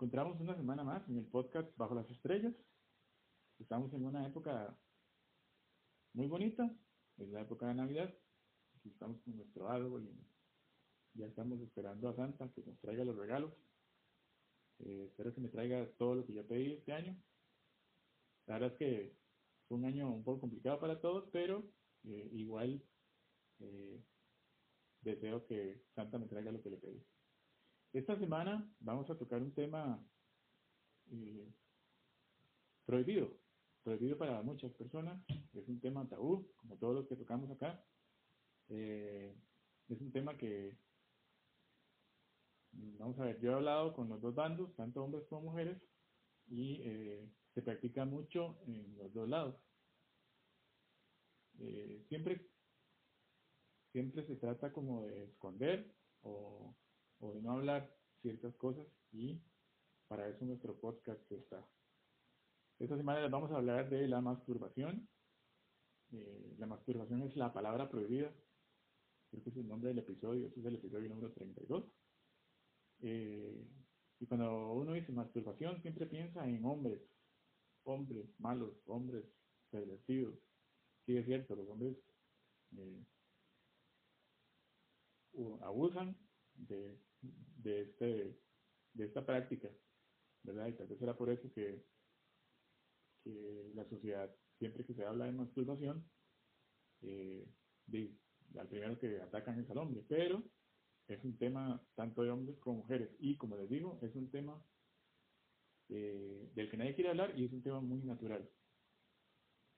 encontramos una semana más en el podcast Bajo las Estrellas. Estamos en una época muy bonita, es la época de Navidad. estamos con nuestro árbol y ya estamos esperando a Santa que nos traiga los regalos. Eh, espero que me traiga todo lo que yo pedí este año. La verdad es que fue un año un poco complicado para todos, pero eh, igual eh, deseo que Santa me traiga lo que le pedí. Esta semana vamos a tocar un tema eh, prohibido, prohibido para muchas personas, es un tema tabú, como todos los que tocamos acá. Eh, es un tema que, vamos a ver, yo he hablado con los dos bandos, tanto hombres como mujeres, y eh, se practica mucho en los dos lados. siempre, siempre se trata como de esconder o o de no hablar ciertas cosas y para eso nuestro podcast está. Esta semana les vamos a hablar de la masturbación. Eh, la masturbación es la palabra prohibida. Creo que es el nombre del episodio. Este es el episodio número 32. Eh, y cuando uno dice masturbación, siempre piensa en hombres. Hombres malos, hombres pervertidos. Sí, es cierto, los hombres eh, abusan de de, este, de esta práctica, ¿verdad? Y tal vez será por eso que, que la sociedad, siempre que se habla de masturbación, eh, al primero que atacan es al hombre, pero es un tema tanto de hombres como mujeres, y como les digo, es un tema eh, del que nadie quiere hablar y es un tema muy natural,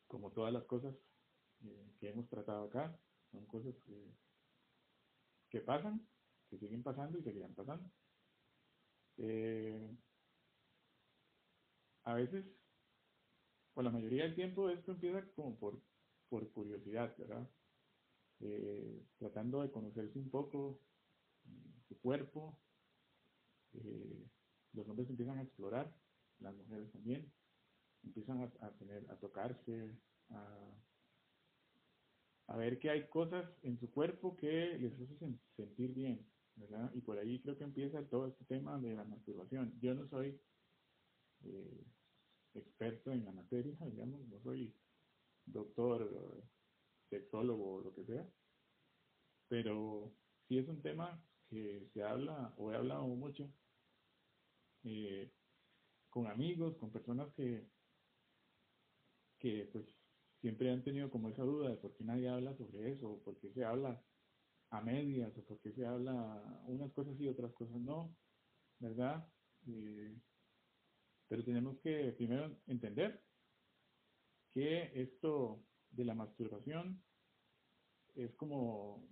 como todas las cosas eh, que hemos tratado acá, son cosas que pasan que siguen pasando y seguirán pasando. Eh, a veces, o la mayoría del tiempo, esto empieza como por, por curiosidad, ¿verdad? Eh, tratando de conocerse un poco su cuerpo. Eh, los hombres empiezan a explorar, las mujeres también, empiezan a, tener, a tocarse, a a ver que hay cosas en su cuerpo que les hacen sentir bien. Y por ahí creo que empieza todo este tema de la masturbación. Yo no soy eh, experto en la materia, digamos, no soy doctor, sexólogo o lo que sea, pero sí es un tema que se habla o he hablado mucho eh, con amigos, con personas que, que pues siempre han tenido como esa duda de por qué nadie habla sobre eso, por qué se habla a medias o porque se habla unas cosas y otras cosas no, ¿verdad? Eh, pero tenemos que primero entender que esto de la masturbación es como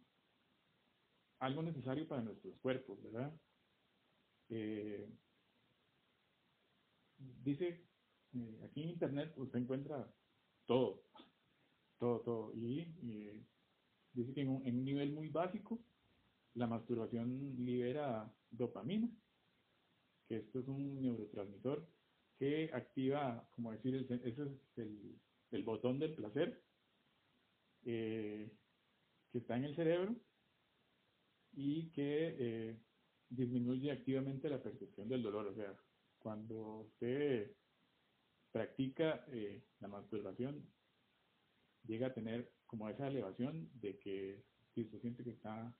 algo necesario para nuestros cuerpos, ¿verdad? Eh, dice, eh, aquí en internet usted encuentra todo, todo, todo, y dice que en un, nivel muy básico, la masturbación libera dopamina, que esto es un neurotransmisor que activa, como decir, ese es el, botón del placer eh, que está en el cerebro y que eh, disminuye activamente la percepción del dolor. O sea, cuando usted practica eh, la masturbación, llega a tener como esa elevación de que si se siente que está,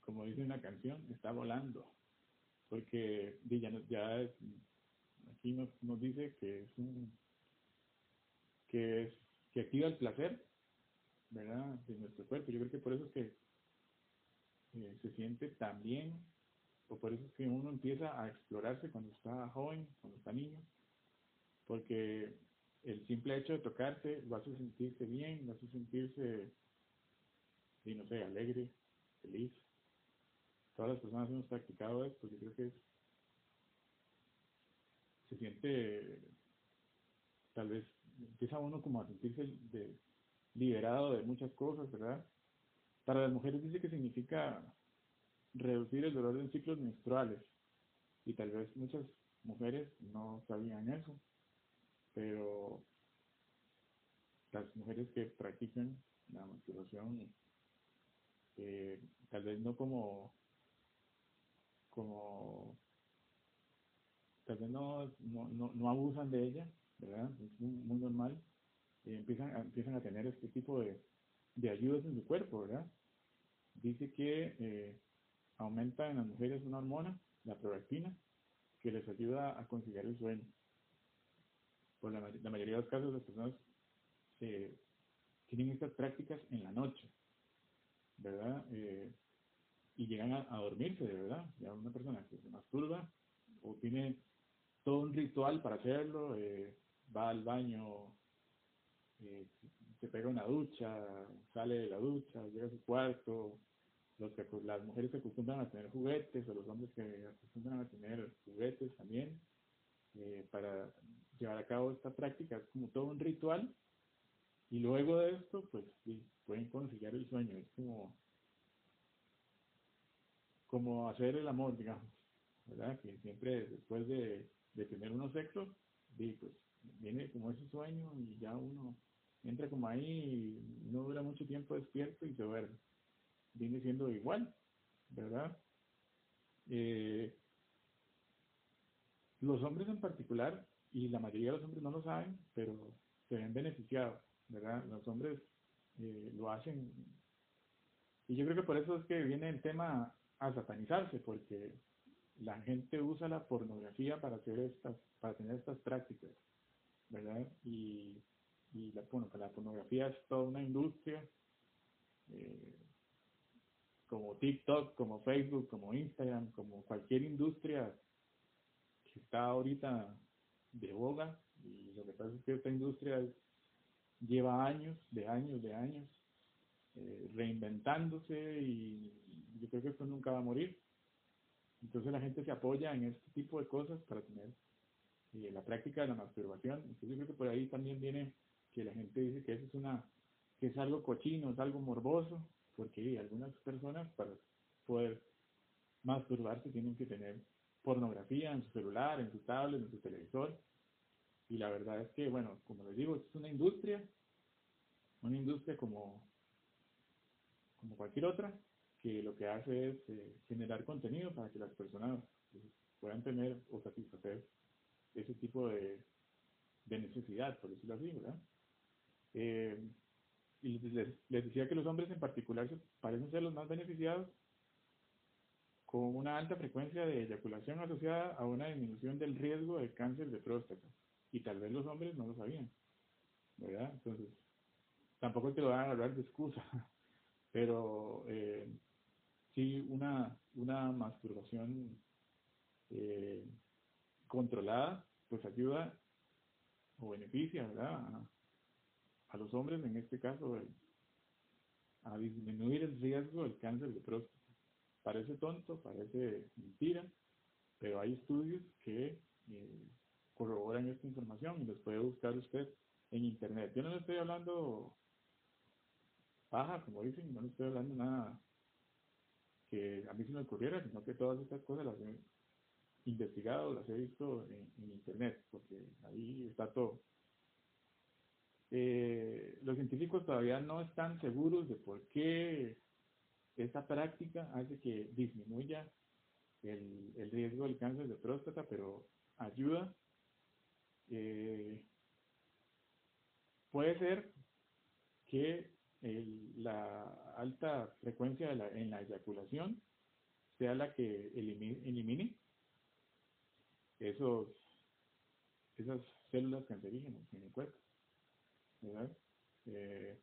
como dice una canción, está volando. Porque ya, ya aquí nos, nos dice que es un que es que activa el placer ¿verdad? de nuestro cuerpo. Yo creo que por eso es que eh, se siente tan bien, o por eso es que uno empieza a explorarse cuando está joven, cuando está niño, porque el simple hecho de tocarse lo hace sentirse bien, lo hace sentirse, no sé, alegre, feliz. Todas las personas hemos practicado esto, yo creo que es, se siente, tal vez empieza uno como a sentirse de, liberado de muchas cosas, ¿verdad? Para las mujeres dice que significa reducir el dolor en ciclos menstruales y tal vez muchas mujeres no sabían eso pero las mujeres que practican la masturbación, eh, tal vez no como, como tal vez no, no, no, abusan de ella, ¿verdad? Es muy, normal. Y empiezan, a, empiezan a tener este tipo de, de ayudas en su cuerpo, ¿verdad? Dice que eh, aumenta en las mujeres una hormona, la prolactina, que les ayuda a conciliar el sueño. Por la, mayoría de los casos, las personas eh, tienen estas prácticas en la noche, ¿verdad? Eh, y llegan a, dormirse, verdad. Ya una persona que se masturba o tiene todo un ritual para hacerlo, eh, va al baño, se pega una ducha, sale de la ducha, llega a su cuarto, los que, pues, las mujeres se acostumbran a tener juguetes o los hombres que acostumbran a tener juguetes también eh, para llevar a cabo esta práctica. Es como todo un ritual y luego de esto, pues sí, pueden conseguir el sueño. Es como, como hacer el amor, digamos, ¿verdad? Que siempre después de, de tener unos sexos, pues viene como ese sueño y ya uno entra como ahí no dura mucho tiempo despierto y se duerme viene siendo igual, ¿verdad? Eh, los hombres en particular, y la mayoría de los hombres no lo saben, pero se ven beneficiados, ¿verdad? Los hombres eh, lo hacen. Y yo creo que por eso es que viene el tema a satanizarse, porque la gente usa la pornografía para hacer estas, para tener estas prácticas, ¿verdad? Y, y la, bueno, la pornografía es toda una industria eh, como TikTok, como Facebook, como Instagram, como cualquier industria que está ahorita de boga. Y lo que pasa es que esta industria lleva años, de años, de años, eh, reinventándose y yo creo que esto nunca va a morir. Entonces la gente se apoya en este tipo de cosas para tener eh, la práctica de la masturbación. Entonces yo creo que por ahí también viene que la gente dice que eso es una que es algo cochino, es algo morboso, porque algunas personas para poder masturbarse tienen que tener pornografía en su celular, en su tablet, en su televisor. Y la verdad es que, bueno, como les digo, es una industria, una industria como, como cualquier otra, que lo que hace es eh, generar contenido para que las personas pues, puedan tener o satisfacer ese tipo de, de necesidad, por decirlo así, ¿verdad? Eh, y les, decía que los hombres en particular parecen ser los más beneficiados con una alta frecuencia de eyaculación asociada a una disminución del riesgo de cáncer de próstata. Y tal vez los hombres no lo sabían, ¿verdad? Entonces, tampoco te lo van a hablar de excusa, pero eh, sí una, una masturbación eh, controlada, pues ayuda o beneficia, ¿verdad? a los hombres, en este caso, a disminuir el riesgo del cáncer de próstata. Parece tonto, parece mentira, pero hay estudios que eh, corroboran esta información y los puede buscar usted en internet. Yo no le estoy hablando baja, como dicen, no le estoy hablando nada que a mí se me ocurriera, sino que todas estas cosas las he investigado, las he visto en internet, porque ahí está todo. Eh, los científicos todavía no están seguros de por qué esta práctica hace que disminuya el, riesgo del cáncer de próstata, pero ayuda. Eh, puede ser que la alta frecuencia en la eyaculación sea la que elimine, esos, esas células cancerígenas en el cuerpo. Eh,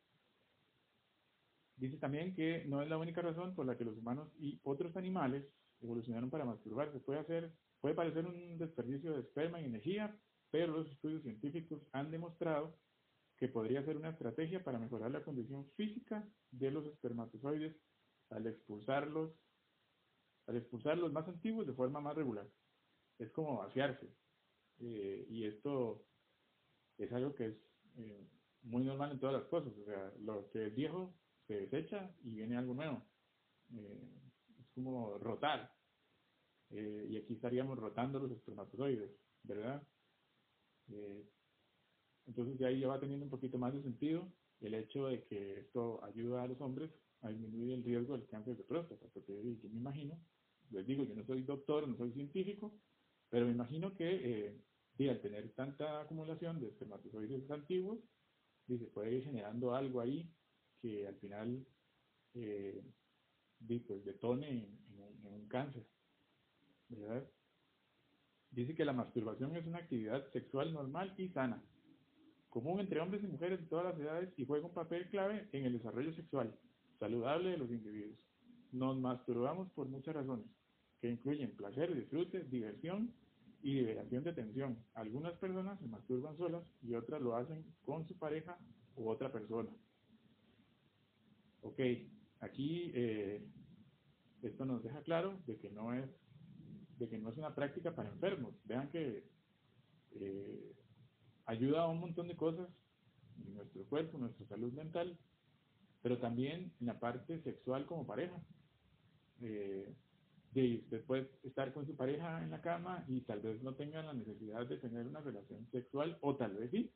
dice también que no es la única razón por la que los humanos y otros animales evolucionaron para masturbarse. Puede, hacer, puede parecer un desperdicio de esperma y energía, pero los estudios científicos han demostrado que podría ser una estrategia para mejorar la condición física de los espermatozoides al expulsarlos, al expulsar los más antiguos de forma más regular. Es como vaciarse. Eh, y esto es algo que es eh, muy normal en todas las cosas. O sea, lo que es viejo se desecha y viene algo nuevo. Eh, es como rotar. Eh, y aquí estaríamos rotando los espermatozoides, ¿verdad? Eh, entonces de ahí ya va teniendo un poquito más de sentido el hecho de que esto ayuda a los hombres a disminuir el riesgo del cáncer de próstata, porque yo me imagino, les digo, yo no soy doctor, no soy científico, Pero me imagino que eh, al tener tanta acumulación de espermatozoides antiguos, se puede ir generando algo ahí que al final eh, pues, detone en, un cáncer. Dice que la masturbación es una actividad sexual normal y sana, común entre hombres y mujeres de todas las edades y juega un papel clave en el desarrollo sexual saludable de los individuos. Nos masturbamos por muchas razones, que incluyen placer, disfrute, diversión y liberación de tensión. Algunas personas se masturban solas y otras lo hacen con su pareja u otra persona. Ok, aquí eh, esto nos deja claro de que no es de que no es una práctica para enfermos. Vean que eh, ayuda a un montón de cosas en nuestro cuerpo, nuestra salud mental, pero también en la parte sexual como pareja. Eh, de usted puede estar con su pareja en la cama y tal vez no tenga la necesidad de tener una relación sexual, o tal vez sí,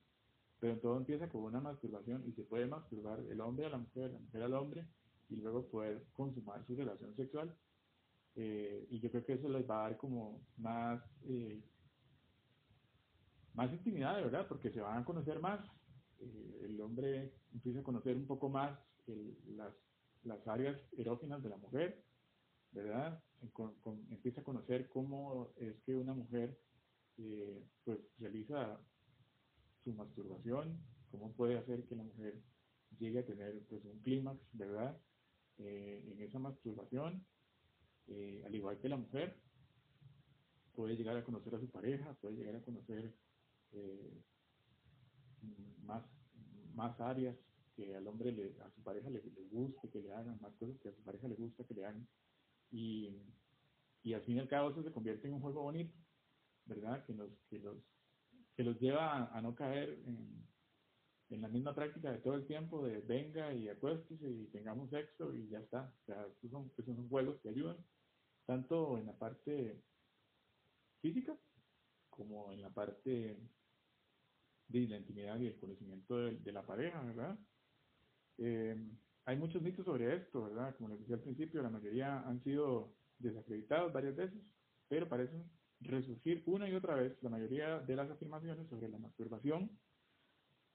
pero todo empieza con una masturbación y se puede masturbar el hombre a la mujer, la mujer al hombre, y luego poder consumar su relación sexual. Eh, y yo creo que eso les va a dar como más, eh, más intimidad, de verdad, porque se van a conocer más. Eh, el hombre empieza a conocer un poco más las, las áreas erógenas de la mujer, ¿verdad? empieza a conocer cómo es que una mujer pues realiza su masturbación, cómo puede hacer que la mujer llegue a tener pues un clímax, ¿verdad? en esa masturbación eh, al igual que la mujer, puede llegar a conocer a su pareja, puede llegar a conocer eh, más, más áreas que al hombre, le, a su pareja le, guste que le hagan, más cosas que a su pareja le gusta que le hagan. Y, y al fin y al cabo se convierte en un juego bonito, ¿verdad? Que, nos, que, los, que los lleva a, no caer en, en, la misma práctica de todo el tiempo de venga y acuéstese y tengamos sexo y ya está. O sea, estos son, estos son juegos que ayudan tanto en la parte física como en la parte de la intimidad y el conocimiento de, la pareja, ¿verdad? Eh, hay muchos mitos sobre esto, ¿verdad? Como les decía al principio, la mayoría han sido desacreditados varias veces, pero parecen resurgir una y otra vez. La mayoría de las afirmaciones sobre la masturbación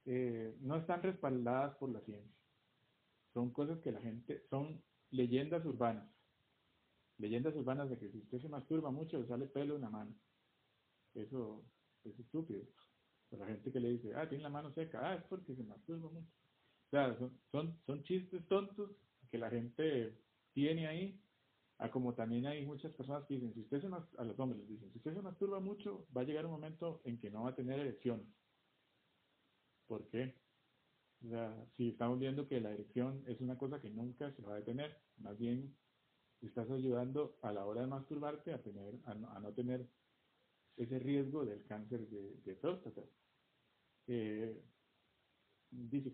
eh, no están respaldadas por la ciencia. Son cosas que la gente, son leyendas urbanas leyendas urbanas de que si usted se masturba mucho le sale pelo en la mano. Eso es estúpido. la gente que le dice, ah, tiene la mano seca, ah, es porque se masturba mucho. O sea, son, son, chistes tontos que la gente tiene ahí, como también hay muchas personas que dicen, si usted se a los hombres les dicen, si usted se masturba mucho, va a llegar un momento en que no va a tener erecciones. ¿Por qué? Si estamos viendo que la erección es una cosa que nunca se va a detener, más bien estás ayudando a la hora de masturbarte a, tener, a, no, tener ese riesgo del cáncer de, próstata. Eh, dice,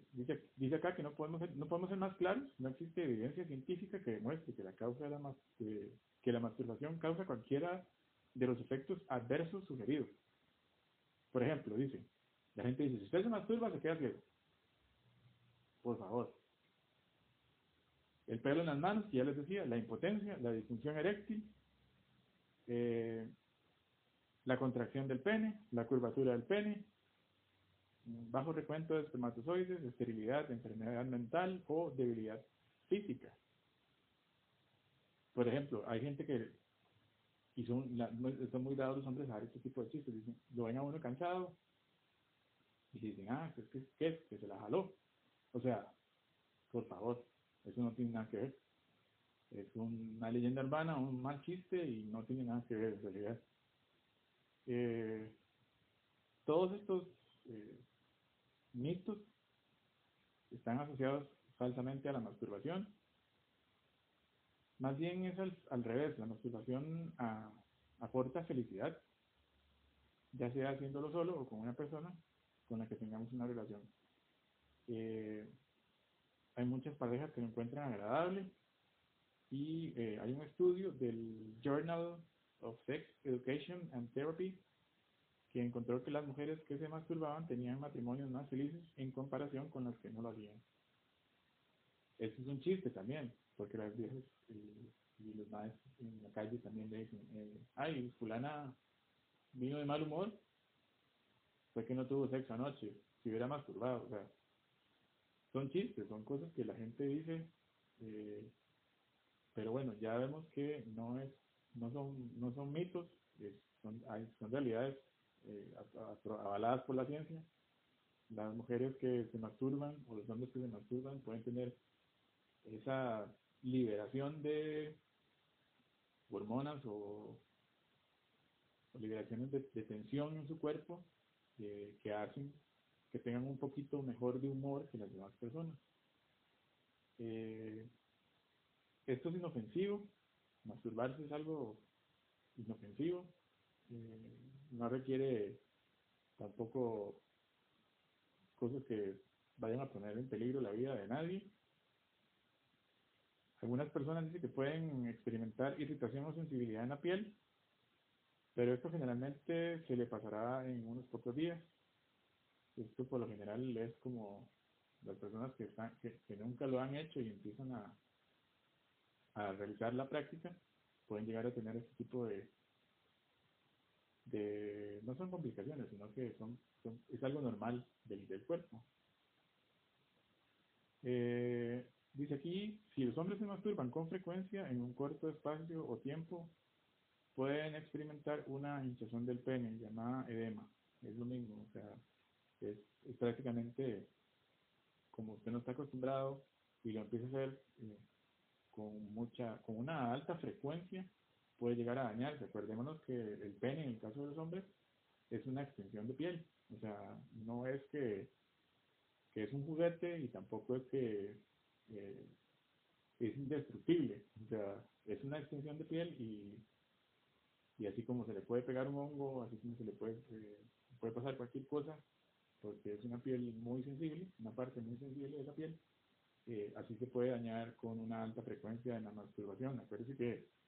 dice, acá que no podemos, ser, no podemos ser más claros, no existe evidencia científica que demuestre que la, causa de la, que la masturbación causa cualquiera de los efectos adversos sugeridos. Por ejemplo, dice, la gente dice, si usted se masturba, se queda ciego. Por favor, el pelo en las manos, ya les decía, la impotencia, la disfunción eréctil, eh, la contracción del pene, la curvatura del pene, bajo recuento de espermatozoides, esterilidad, enfermedad mental o debilidad física. Por ejemplo, hay gente que, y son, son muy dados los hombres a este tipo de chistes, dicen, lo ven a uno cansado y dicen, ah, es que, que, que se la jaló. O sea, por favor, eso no tiene nada que ver. Es una leyenda urbana, un mal chiste y no tiene nada que ver en realidad. Eh, todos estos eh, mitos están asociados falsamente a la masturbación. Más bien es al, revés, la masturbación aporta felicidad, ya sea haciéndolo solo o con una persona con la que tengamos una relación. Eh, hay muchas parejas que lo encuentran agradable y eh, hay un estudio del Journal of Sex Education and Therapy que encontró que las mujeres que se masturbaban tenían matrimonios más felices en comparación con las que no lo hacían. Esto es un chiste también, porque las viejas y, los maestros en la calle también le dicen, eh, ay, fulana vino de mal humor, fue que no tuvo sexo anoche, si hubiera masturbado, o sea, son chistes, son cosas que la gente dice, eh, pero bueno, ya vemos que no es, no son, no son mitos, son realidades eh, avaladas por la ciencia. Las mujeres que se masturban o los hombres que se masturban pueden tener esa liberación de hormonas o, liberaciones de, tensión en su cuerpo que hacen que tengan un poquito mejor de humor que las demás personas. Eh, esto es inofensivo, masturbarse es algo inofensivo, eh, no requiere tampoco cosas que vayan a poner en peligro la vida de nadie. Algunas personas dicen que pueden experimentar irritación o sensibilidad en la piel, pero esto generalmente se le pasará en unos pocos días. Esto por lo general es como las personas que, están, que, nunca lo han hecho y empiezan a, a realizar la práctica, pueden llegar a tener este tipo de, de no son complicaciones, sino que son, es algo normal del, cuerpo. Eh, dice aquí, si los hombres se masturban con frecuencia en un corto espacio o tiempo, pueden experimentar una hinchazón del pene llamada edema. Es lo mismo, o sea, es, prácticamente como usted no está acostumbrado y lo empieza a hacer eh, con mucha, con una alta frecuencia, puede llegar a dañarse. Acordémonos que el pene, en el caso de los hombres, es una extensión de piel. O sea, no es que, que es un juguete y tampoco es que eh, es indestructible. O sea, es una extensión de piel y, y así como se le puede pegar un hongo, así como se le puede, eh, puede pasar cualquier cosa, porque es una piel muy sensible, una parte muy sensible de la piel, eh, así se puede dañar con una alta frecuencia en la masturbación. Acuérdense que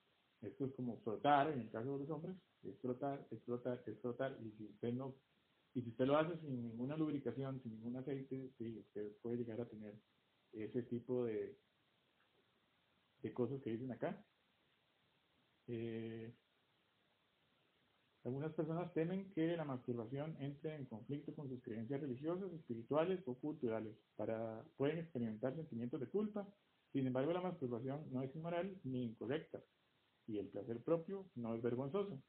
esto es como frotar, en el caso de los hombres, es frotar, es frotar, es frotar, y si usted no, y si usted lo hace sin ninguna lubricación, sin ningún aceite, sí, usted puede llegar a tener ese tipo de, de cosas que dicen acá. Eh, algunas personas temen que la masturbación entre en conflicto con sus creencias religiosas, espirituales o culturales. Para, pueden experimentar sentimientos de culpa. Sin embargo, la masturbación no es inmoral ni incorrecta y el placer propio no es vergonzoso.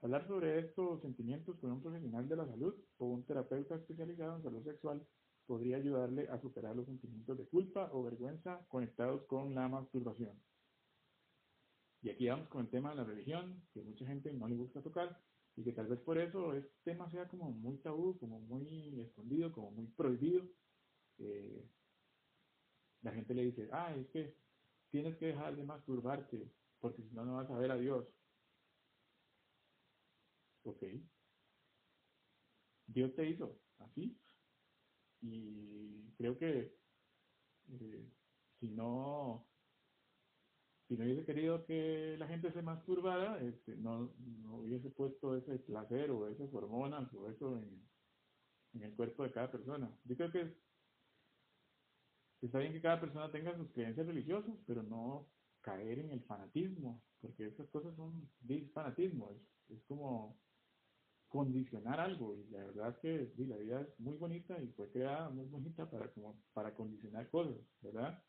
Hablar sobre estos sentimientos con un profesional de la salud o un terapeuta especializado en salud sexual podría ayudarle a superar los sentimientos de culpa o vergüenza conectados con la masturbación. Y aquí vamos con el tema de la religión, que mucha gente no le gusta tocar, y que tal vez por eso este tema sea como muy tabú, como muy escondido, como muy prohibido. Eh, la gente le dice, ah, es que tienes que dejar de masturbarte, porque si no, no vas a ver a Dios. Ok. Dios te hizo así. Y creo que eh, si no si no hubiese querido que la gente se masturbara, este, no, no, hubiese puesto ese placer o esas hormonas o eso en, en, el cuerpo de cada persona. Yo creo que está bien que cada persona tenga sus creencias religiosas, pero no caer en el fanatismo, porque esas cosas son fanatismo, es, es, como condicionar algo y la verdad es que sí, la vida es muy bonita y fue creada muy bonita para, como, para condicionar cosas, ¿verdad?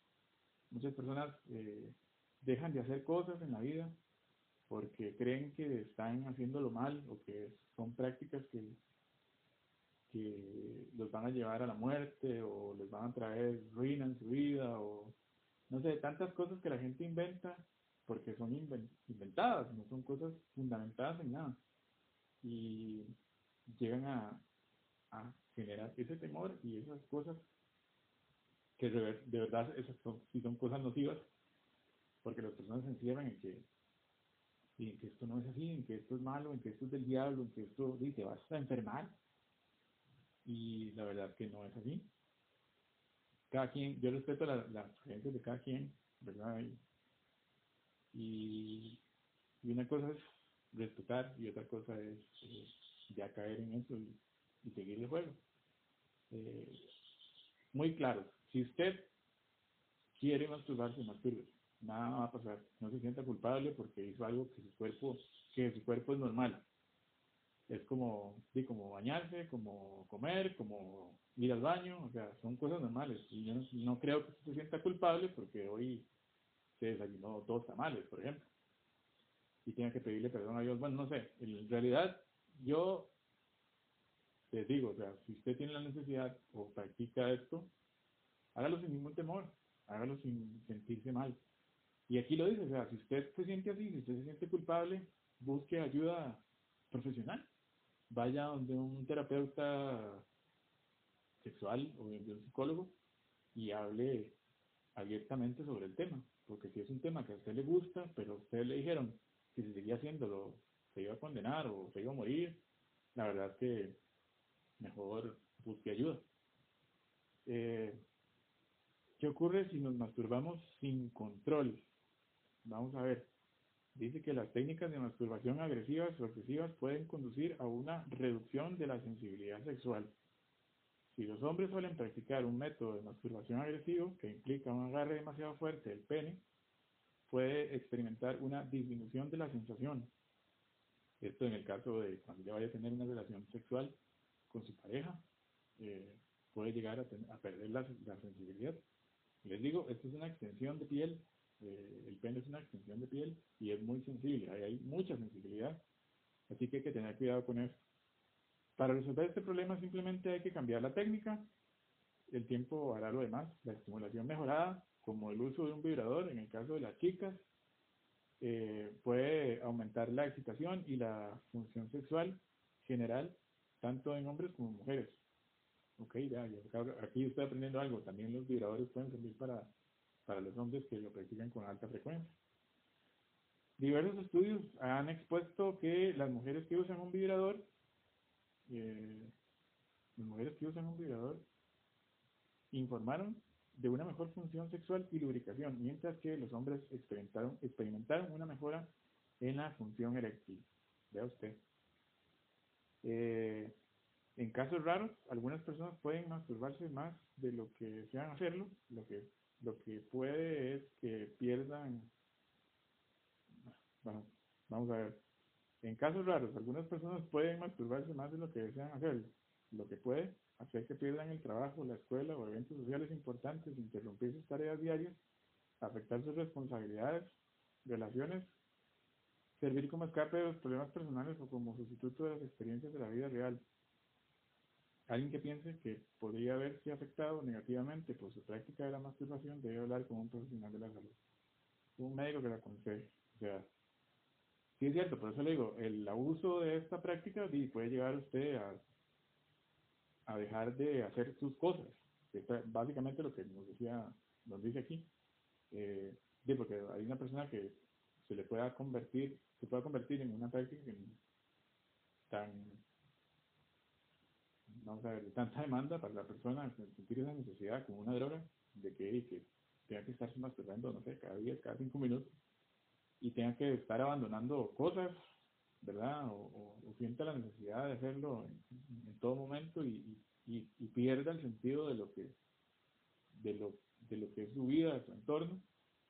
Muchas personas... Eh, dejan de hacer cosas en la vida porque creen que están haciéndolo mal o que son prácticas que, que los van a llevar a la muerte o les van a traer ruina en su vida o no sé, tantas cosas que la gente inventa porque son inventadas, no son cosas fundamentadas en nada. Y llegan a, generar ese temor y esas cosas que de, verdad esas son, si son cosas nocivas porque las personas se encierran en que, en que esto no es así, en que esto es malo, en que esto es del diablo, en que esto dice, vas a enfermar. Y la verdad que no es así. Cada quien, yo respeto las la creencias de cada quien, ¿verdad? Y, y, una cosa es respetar y otra cosa es ya caer en eso y, seguir el juego. Eh, muy claro, si usted quiere masturbarse, masturbe nada va a pasar. No se sienta culpable porque hizo algo que su cuerpo, que su cuerpo es normal. Es como, sí, como bañarse, como comer, como ir al baño, o sea, son cosas normales. Y yo no, creo que se sienta culpable porque hoy se desayunó dos tamales, por ejemplo. Y tenga que pedirle perdón a Dios. Bueno, no sé, en realidad yo les digo, o sea, si usted tiene la necesidad o practica esto, hágalo sin ningún temor, hágalo sin sentirse mal. Y aquí lo dice, o sea, si usted se siente así, si usted se siente culpable, busque ayuda profesional. Vaya donde un terapeuta sexual o de un psicólogo y hable abiertamente sobre el tema. Porque si es un tema que a usted le gusta, pero a usted le dijeron que si seguía haciéndolo se iba a condenar o se iba a morir, la verdad que mejor busque ayuda. Eh, ¿Qué ocurre si nos masturbamos sin control? Vamos a ver. Dice que las técnicas de masturbación agresivas o excesivas pueden conducir a una reducción de la sensibilidad sexual. Si los hombres suelen practicar un método de masturbación agresivo que implica un agarre demasiado fuerte del pene, puede experimentar una disminución de la sensación. Esto en el caso de cuando ya vaya a tener una relación sexual con su pareja, eh, puede llegar a, perder la, sensibilidad. Les digo, esto es una extensión de piel, eh, el pene es una extensión de piel y es muy sensible, hay, hay mucha sensibilidad, así que hay que tener cuidado con eso. Para resolver este problema simplemente hay que cambiar la técnica, el tiempo hará lo demás, la estimulación mejorada, como el uso de un vibrador en el caso de las chicas, eh, puede aumentar la excitación y la función sexual general tanto en hombres como en mujeres. Ok, ya, aquí estoy aprendiendo algo. También los vibradores pueden servir para, para los hombres que lo practican con alta frecuencia. Diversos estudios han expuesto que las mujeres que usan un vibrador, eh, las mujeres que usan un vibrador, informaron de una mejor función sexual y lubricación, mientras que los hombres experimentaron, experimentaron una mejora en la función eréctil. Vea usted. Eh, en casos raros, algunas personas pueden masturbarse más de lo que desean hacerlo. Lo que, lo que puede es que pierdan... Vamos a ver. En casos raros, algunas personas pueden masturbarse más de lo que desean hacerlo. Lo que puede hacer que pierdan el trabajo, la escuela o eventos sociales importantes, interrumpir sus tareas diarias, afectar sus responsabilidades, relaciones servir como escape de los problemas personales o como sustituto de las experiencias de la vida real. Alguien que piense que podría haberse afectado negativamente por su práctica de la masturbación debe hablar con un profesional de la salud, un médico que la aconseje. O sea, sí es cierto, por eso le digo, el abuso de esta práctica puede llevar a usted a, a dejar de hacer sus cosas. Que básicamente lo que nos decía, nos dice aquí. Eh, porque hay una persona que se le pueda convertir, se pueda convertir en una práctica tan, vamos a ver, de tanta demanda para la persona, sentir esa necesidad como una droga, de que, tenga que estarse masturbando, no sé, cada día, cada cinco minutos, y tenga que estar abandonando cosas, ¿verdad? O, o, sienta la necesidad de hacerlo en, todo momento y, pierda el sentido de lo que de lo, de lo que es su vida, su entorno,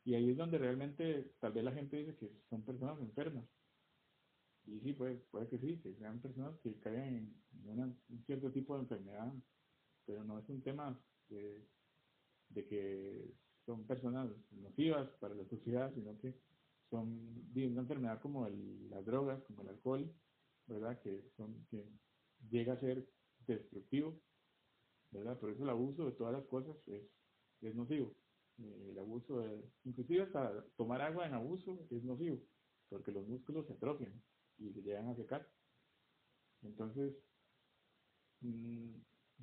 y ahí es donde realmente tal vez la gente dice que son personas enfermas. Y sí, puede, puede que sí, que sean personas que caen en un cierto tipo de enfermedad, pero no es un tema de, que son personas nocivas para la sociedad, sino que son una enfermedad como las drogas, como el alcohol, ¿verdad? Que, son, que llega a ser destructivo, ¿verdad? Por eso el abuso de todas las cosas es, es nocivo el abuso, de, inclusive hasta tomar agua en abuso es nocivo, porque los músculos se atrofian y se llegan a secar. Entonces, mm,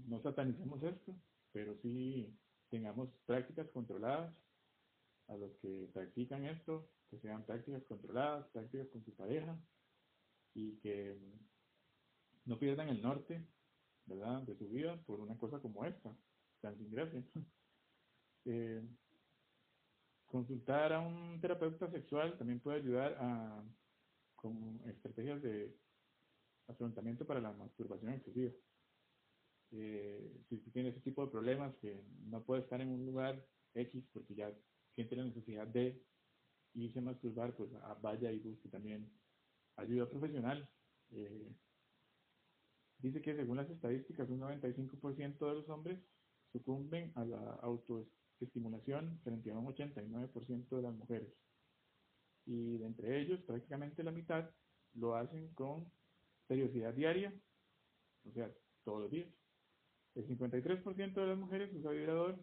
no satanicemos esto, pero sí tengamos prácticas controladas a los que practican esto, que sean prácticas controladas, prácticas con su pareja y que no pierdan el norte, ¿verdad?, de su vida por una cosa como esta, tan sin gracia. Eh, Consultar a un terapeuta sexual también puede ayudar a, con estrategias de afrontamiento para la masturbación excesiva. Eh, si, tiene ese tipo de problemas, que no puede estar en un lugar X porque ya siente la necesidad de irse a masturbar, pues vaya y busque también ayuda profesional. Eh, dice que según las estadísticas un 95% de los hombres sucumben a la autoestimulación frente a un 89% de las mujeres. Y de entre ellos, prácticamente la mitad lo hacen con periodicidad diaria, o sea, todos los días. El 53% de las mujeres usa vibrador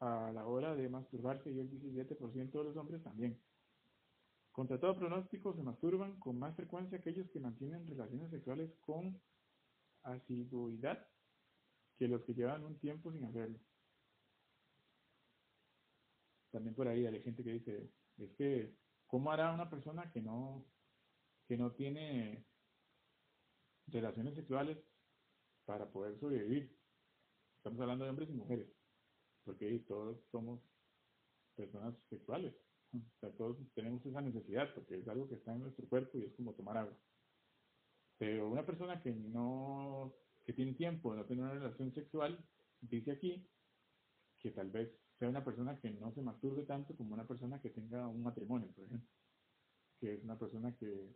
a la hora de masturbarse y el 17% de los hombres también. Contra todo pronóstico se masturban con más frecuencia aquellos que mantienen relaciones sexuales con asiduidad que los que llevan un tiempo sin hacerlo. También por ahí hay gente que dice, es que, ¿cómo hará una persona que no, que no tiene relaciones sexuales para poder sobrevivir? Estamos hablando de hombres y mujeres, porque todos somos personas sexuales. O sea, todos tenemos esa necesidad, porque es algo que está en nuestro cuerpo y es como tomar agua. Pero una persona que no, que tiene tiempo de no tener una relación sexual, dice aquí que tal vez sea una persona que no se masturbe tanto como una persona que tenga un matrimonio, por ejemplo. Que es una persona que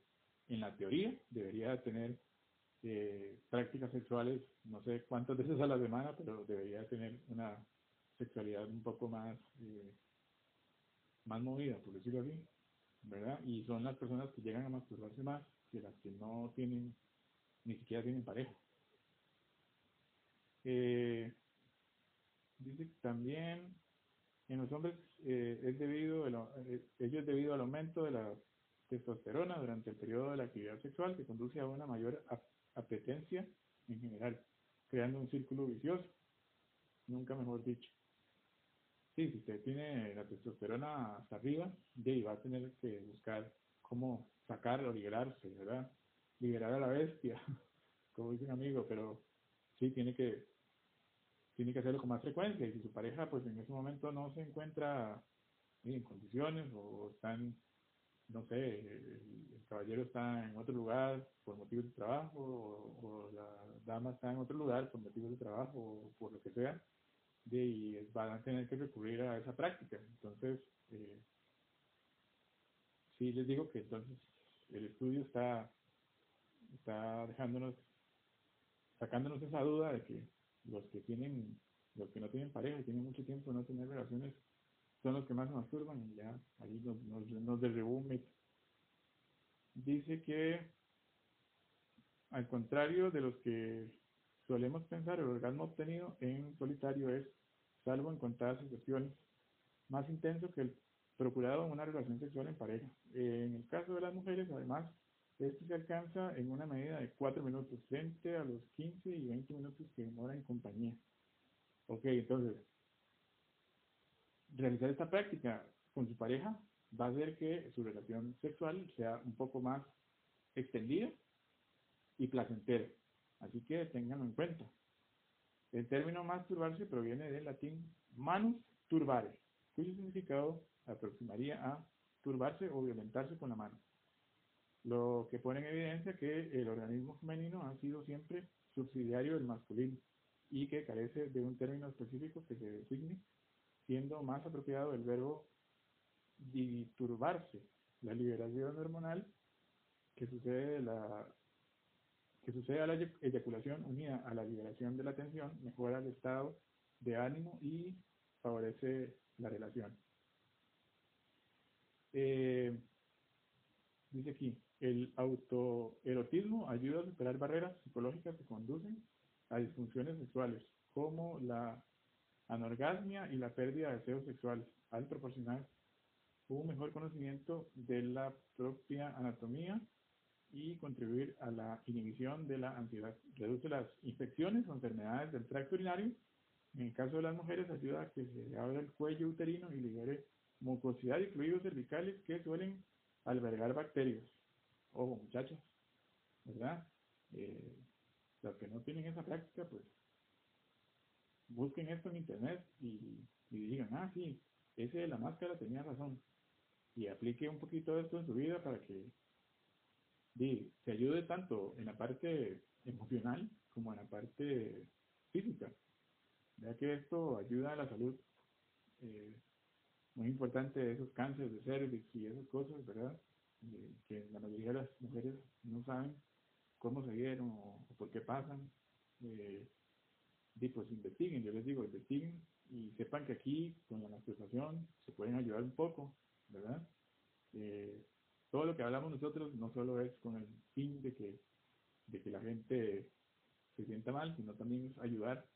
en la teoría debería tener eh, prácticas sexuales, no sé cuántas veces a la semana, pero debería tener una sexualidad un poco más, eh, más movida, por decirlo así, ¿verdad? Y son las personas que llegan a masturbarse más que las que no tienen, ni siquiera tienen pareja. Eh, dice también en los hombres eh, es debido, eh, ello es debido al aumento de la testosterona durante el periodo de la actividad sexual que conduce a una mayor apetencia en general, creando un círculo vicioso, nunca mejor dicho. Sí, si usted tiene la testosterona hasta arriba, de va a tener que buscar cómo sacar o liberarse, ¿verdad? Liberar a la bestia, como dice un amigo, pero sí, tiene que tiene que hacerlo con más frecuencia y si su pareja pues en ese momento no se encuentra en condiciones o están, no sé, el, caballero está en otro lugar por motivos de trabajo o, la dama está en otro lugar por motivos de trabajo o por lo que sea, y van a tener que recurrir a esa práctica. Entonces, eh, sí les digo que entonces el estudio está, está dejándonos, sacándonos esa duda de que los que tienen, los que no tienen pareja y tienen mucho tiempo no tener relaciones, son los que más se masturban y ya ahí nos, nos, nos Dice que al contrario de los que solemos pensar, el orgasmo obtenido en solitario es, salvo en contadas situaciones, más intenso que el procurado en una relación sexual en pareja. En el caso de las mujeres, además, esto se alcanza en una medida de 4 minutos frente a los 15 y 20 minutos que demora en compañía. Ok, entonces, realizar esta práctica con su pareja va a hacer que su relación sexual sea un poco más extendida y placentera. Así que ténganlo en cuenta. El término masturbarse proviene del latín manus turbare, cuyo significado aproximaría a turbarse o violentarse con la mano lo que pone en evidencia que el organismo femenino ha sido siempre subsidiario del masculino y que carece de un término específico que se designe, siendo más apropiado el verbo diturbarse, la liberación hormonal que sucede, la, que sucede a la eyaculación unida a la liberación de la tensión mejora el estado de ánimo y favorece la relación. Eh, dice aquí, el autoerotismo ayuda a superar barreras psicológicas que conducen a disfunciones sexuales, como la anorgasmia y la pérdida de deseo sexual, al proporcionar un mejor conocimiento de la propia anatomía y contribuir a la inhibición de la ansiedad. Reduce las infecciones o enfermedades del tracto urinario. En el caso de las mujeres, ayuda a que se abra el cuello uterino y libere mucosidad y fluidos cervicales que suelen albergar bacterias. Ojo, muchachos, ¿verdad? Eh, los que no tienen esa práctica, pues busquen esto en internet y, digan, ah, sí, ese de la máscara tenía razón. Y aplique un poquito de esto en su vida para que se ayude tanto en la parte emocional como en la parte física. Ya que esto ayuda a la salud eh, muy importante esos cánceres de cervix y esas cosas, ¿verdad? Que la mayoría de las mujeres no saben cómo se dieron o, por qué pasan, eh, pues investiguen, yo les digo, investiguen y sepan que aquí con la masturbación se pueden ayudar un poco, ¿verdad? Eh, todo lo que hablamos nosotros no solo es con el fin de que, de que la gente se sienta mal, sino también es ayudar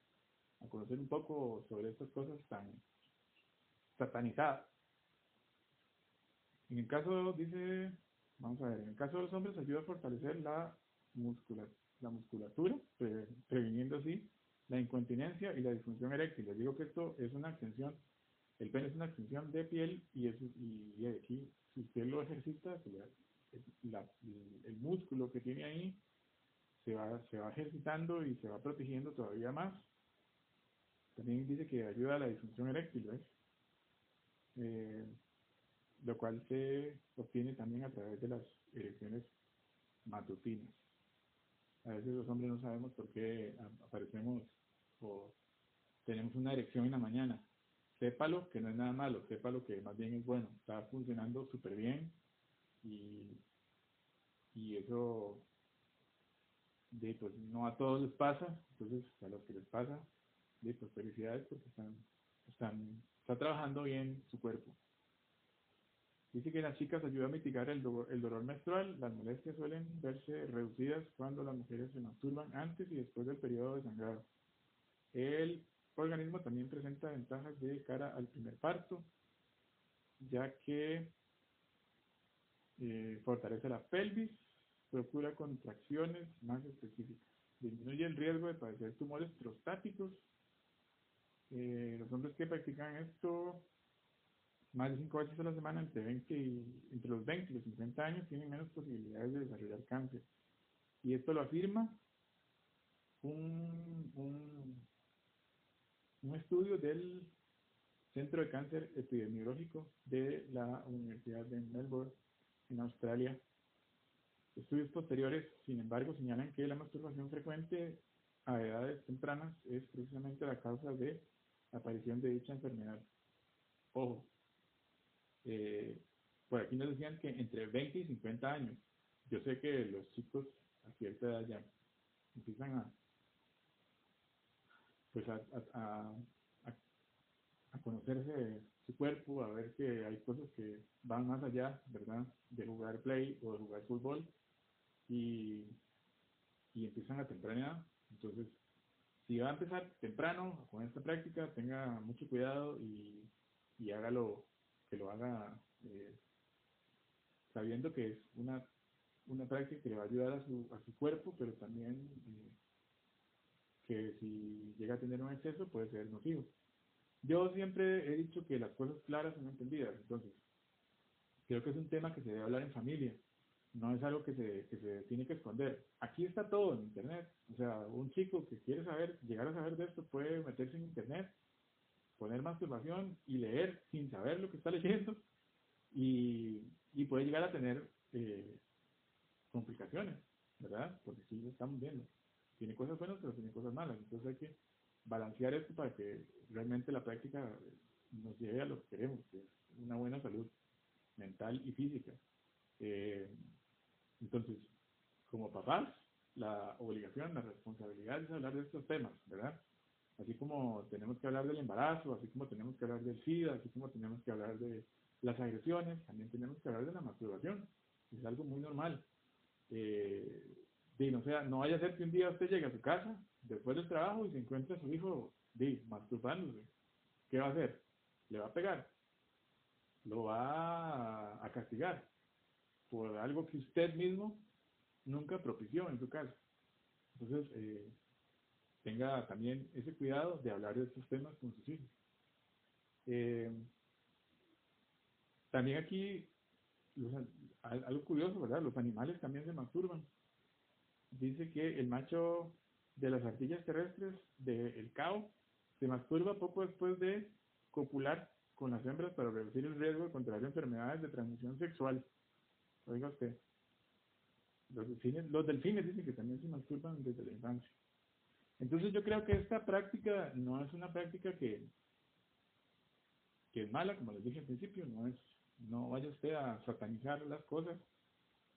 a conocer un poco sobre estas cosas tan satanizadas. En el caso, dice, vamos a ver, en el caso de los hombres ayuda a fortalecer la, musculatura, la musculatura, previniendo así la incontinencia y la disfunción eréctil. Les digo que esto es una extensión, el pene es una extensión de piel y, es, y aquí, si usted lo ejercita, el músculo que tiene ahí se va, se va ejercitando y se va protegiendo todavía más. También dice que ayuda a la disfunción eréctil, ¿ves? Eh, lo cual se obtiene también a través de las erecciones matutinas. A veces los hombres no sabemos por qué aparecemos o tenemos una erección en la mañana. Sépalo que no es nada malo, sépalo que más bien es bueno, está funcionando súper bien y, y eso de, pues, no a todos les pasa, entonces a los que les pasa, de, pues felicidades porque están, están, está trabajando bien su cuerpo. Dice que las chicas ayuda a mitigar el, el dolor menstrual. Las molestias suelen verse reducidas cuando las mujeres se masturban antes y después del periodo de sangrado. El organismo también presenta ventajas de cara al primer parto, ya que eh, fortalece la pelvis, procura contracciones más específicas, disminuye el riesgo de padecer tumores prostáticos. Eh, los hombres que practican esto más de 5 veces a la semana entre, 20 y, entre los 20 y los 50 años tienen menos posibilidades de desarrollar cáncer. Y esto lo afirma un, un, un estudio del Centro de Cáncer Epidemiológico de la Universidad de Melbourne, en Australia. Estudios posteriores, sin embargo, señalan que la masturbación frecuente a edades tempranas es precisamente la causa de la aparición de dicha enfermedad. Ojo, eh, por aquí nos decían que entre 20 y 50 años. Yo sé que los chicos a cierta edad ya empiezan a, pues a, a, a, conocerse su cuerpo, a ver que hay cosas que van más allá, ¿verdad? De jugar play o de jugar fútbol y, y empiezan a temprana edad. Entonces, si va a empezar temprano con esta práctica, tenga mucho cuidado y, y hágalo que lo haga eh, sabiendo que es una, una práctica que le va a ayudar a su, a su cuerpo, pero también eh, que si llega a tener un exceso puede ser nocivo. Yo siempre he dicho que las cosas claras son entendidas, entonces creo que es un tema que se debe hablar en familia, no es algo que se, que se tiene que esconder. Aquí está todo en Internet, o sea, un chico que quiere saber, llegar a saber de esto puede meterse en Internet poner masturbación y leer sin saber lo que está leyendo y, y puede llegar a tener eh, complicaciones, ¿verdad? Porque sí lo estamos viendo. Tiene cosas buenas, pero tiene cosas malas. Entonces hay que balancear esto para que realmente la práctica nos lleve a lo que queremos, que es una buena salud mental y física. Eh, entonces, como papás, la obligación, la responsabilidad es hablar de estos temas, ¿verdad? Así como tenemos que hablar del embarazo, así como tenemos que hablar del SIDA, así como tenemos que hablar de las agresiones, también tenemos que hablar de la masturbación. Es algo muy normal. Eh, no, sea, no vaya a ser que un día usted llegue a su casa después del trabajo y se encuentre a su hijo de, masturbándose. ¿Qué va a hacer? ¿Le va a pegar? ¿Lo va a, castigar? Por algo que usted mismo nunca propició en su casa. Entonces, eh, tenga también ese cuidado de hablar de estos temas con sus hijos. Eh, también aquí, algo curioso, ¿verdad? Los animales también se masturban. Dice que el macho de las ardillas terrestres del cao se masturba poco después de copular con las hembras para reducir el riesgo de contraer enfermedades de transmisión sexual. Oiga usted. Los delfines, los delfines dicen que también se masturban desde la infancia. Entonces yo creo que esta práctica no es una práctica que, que es mala, como les dije al principio, no es, no vaya usted a satanizar las cosas,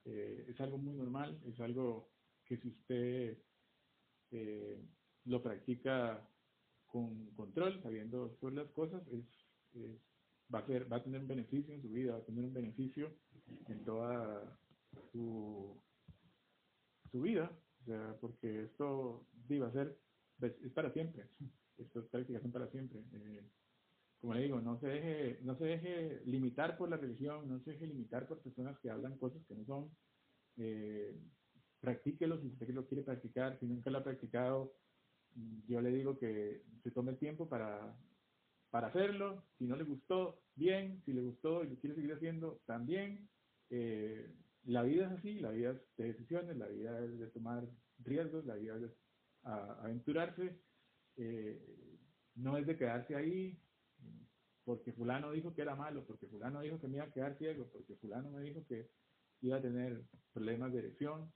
eh, es algo muy normal, es algo que si usted eh, lo practica con control, sabiendo sobre las cosas, es, va, a ser, va a tener un beneficio en su vida, va a tener un beneficio en toda su, su vida, o sea, porque esto va a ser, pues, es para siempre, esto es practicación para siempre. Eh, como le digo, no se deje, no se deje limitar por la religión, no se deje limitar por personas que hablan cosas que no son. Eh, practíquelo si usted lo quiere practicar, si nunca lo ha practicado, yo le digo que se tome el tiempo para, para hacerlo, si no le gustó, bien, si le gustó y lo quiere seguir haciendo, también. Eh, la vida es así, la vida es de decisiones, la vida es de tomar riesgos, la vida es aventurarse, eh, no es de quedarse ahí, porque fulano dijo que era malo, porque fulano dijo que me iba a quedar ciego, porque fulano me dijo que iba a tener problemas de erección.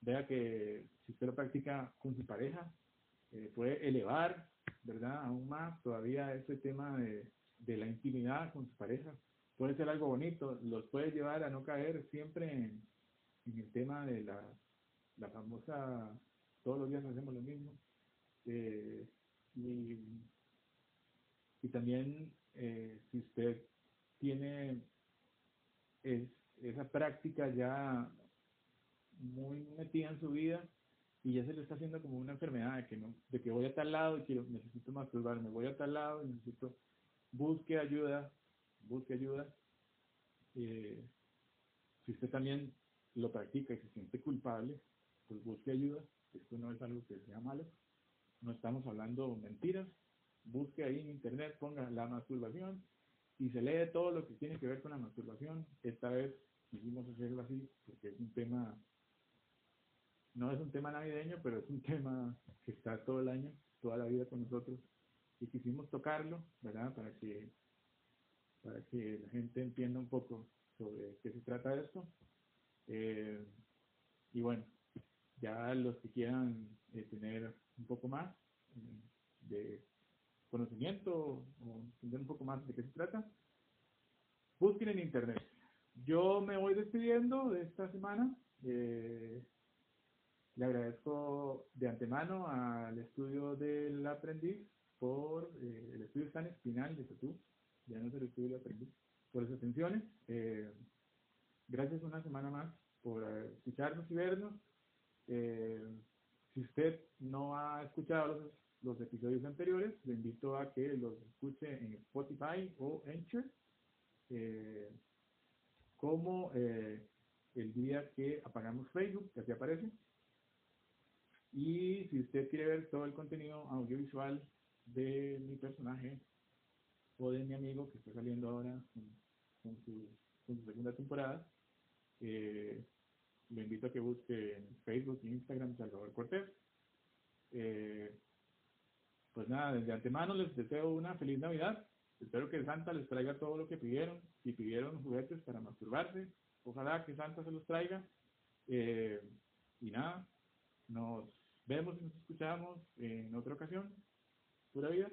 Vea que si usted lo practica con su pareja, eh, puede elevar, ¿verdad? Aún más todavía ese tema de, de, la intimidad con su pareja. Puede ser algo bonito, los puede llevar a no caer siempre en, en el tema de la, la, famosa, todos los días hacemos lo mismo. Eh, y, y también eh, si usted tiene esa práctica ya muy metida en su vida y ya se le está haciendo como una enfermedad de que de que voy a tal lado y quiero, necesito masturbarme, voy a tal lado y necesito, busque ayuda, busque ayuda. Eh, si usted también lo practica y se siente culpable, pues busque ayuda. Esto no es algo que sea malo. No estamos hablando mentiras, busque ahí en internet, ponga la masturbación y se lee todo lo que tiene que ver con la masturbación. Esta vez quisimos hacerlo así porque es un tema, no es un tema navideño, pero es un tema que está todo el año, toda la vida con nosotros y quisimos tocarlo, ¿verdad? Para que, para que la gente entienda un poco sobre qué se trata esto. Eh, y bueno, ya los que quieran eh, tener un poco más eh, de conocimiento o entender un poco más de qué se trata, busquen en internet. Yo me voy despidiendo de esta semana. Eh, le agradezco de antemano al estudio del aprendiz por eh, el estudio tan espinal de YouTube, ya no es el estudio del aprendiz, por sus atenciones. Eh, gracias una semana más por escucharnos y vernos. Si usted no ha escuchado los episodios anteriores, le invito a que los escuche en Spotify o Anchor, eh, como eh, el día que apagamos Facebook, que aquí aparece. Y si usted quiere ver todo el contenido audiovisual de mi personaje o de mi amigo que está saliendo ahora con, su, segunda temporada, eh, le invito a que busque en Facebook e Instagram Salvador Cortés. Eh, pues nada, desde antemano les deseo una feliz Navidad. Espero que Santa les traiga todo lo que pidieron. Si pidieron juguetes para masturbarse, ojalá que Santa se los traiga. Eh, y nada, nos vemos y nos escuchamos en otra ocasión. Pura vida.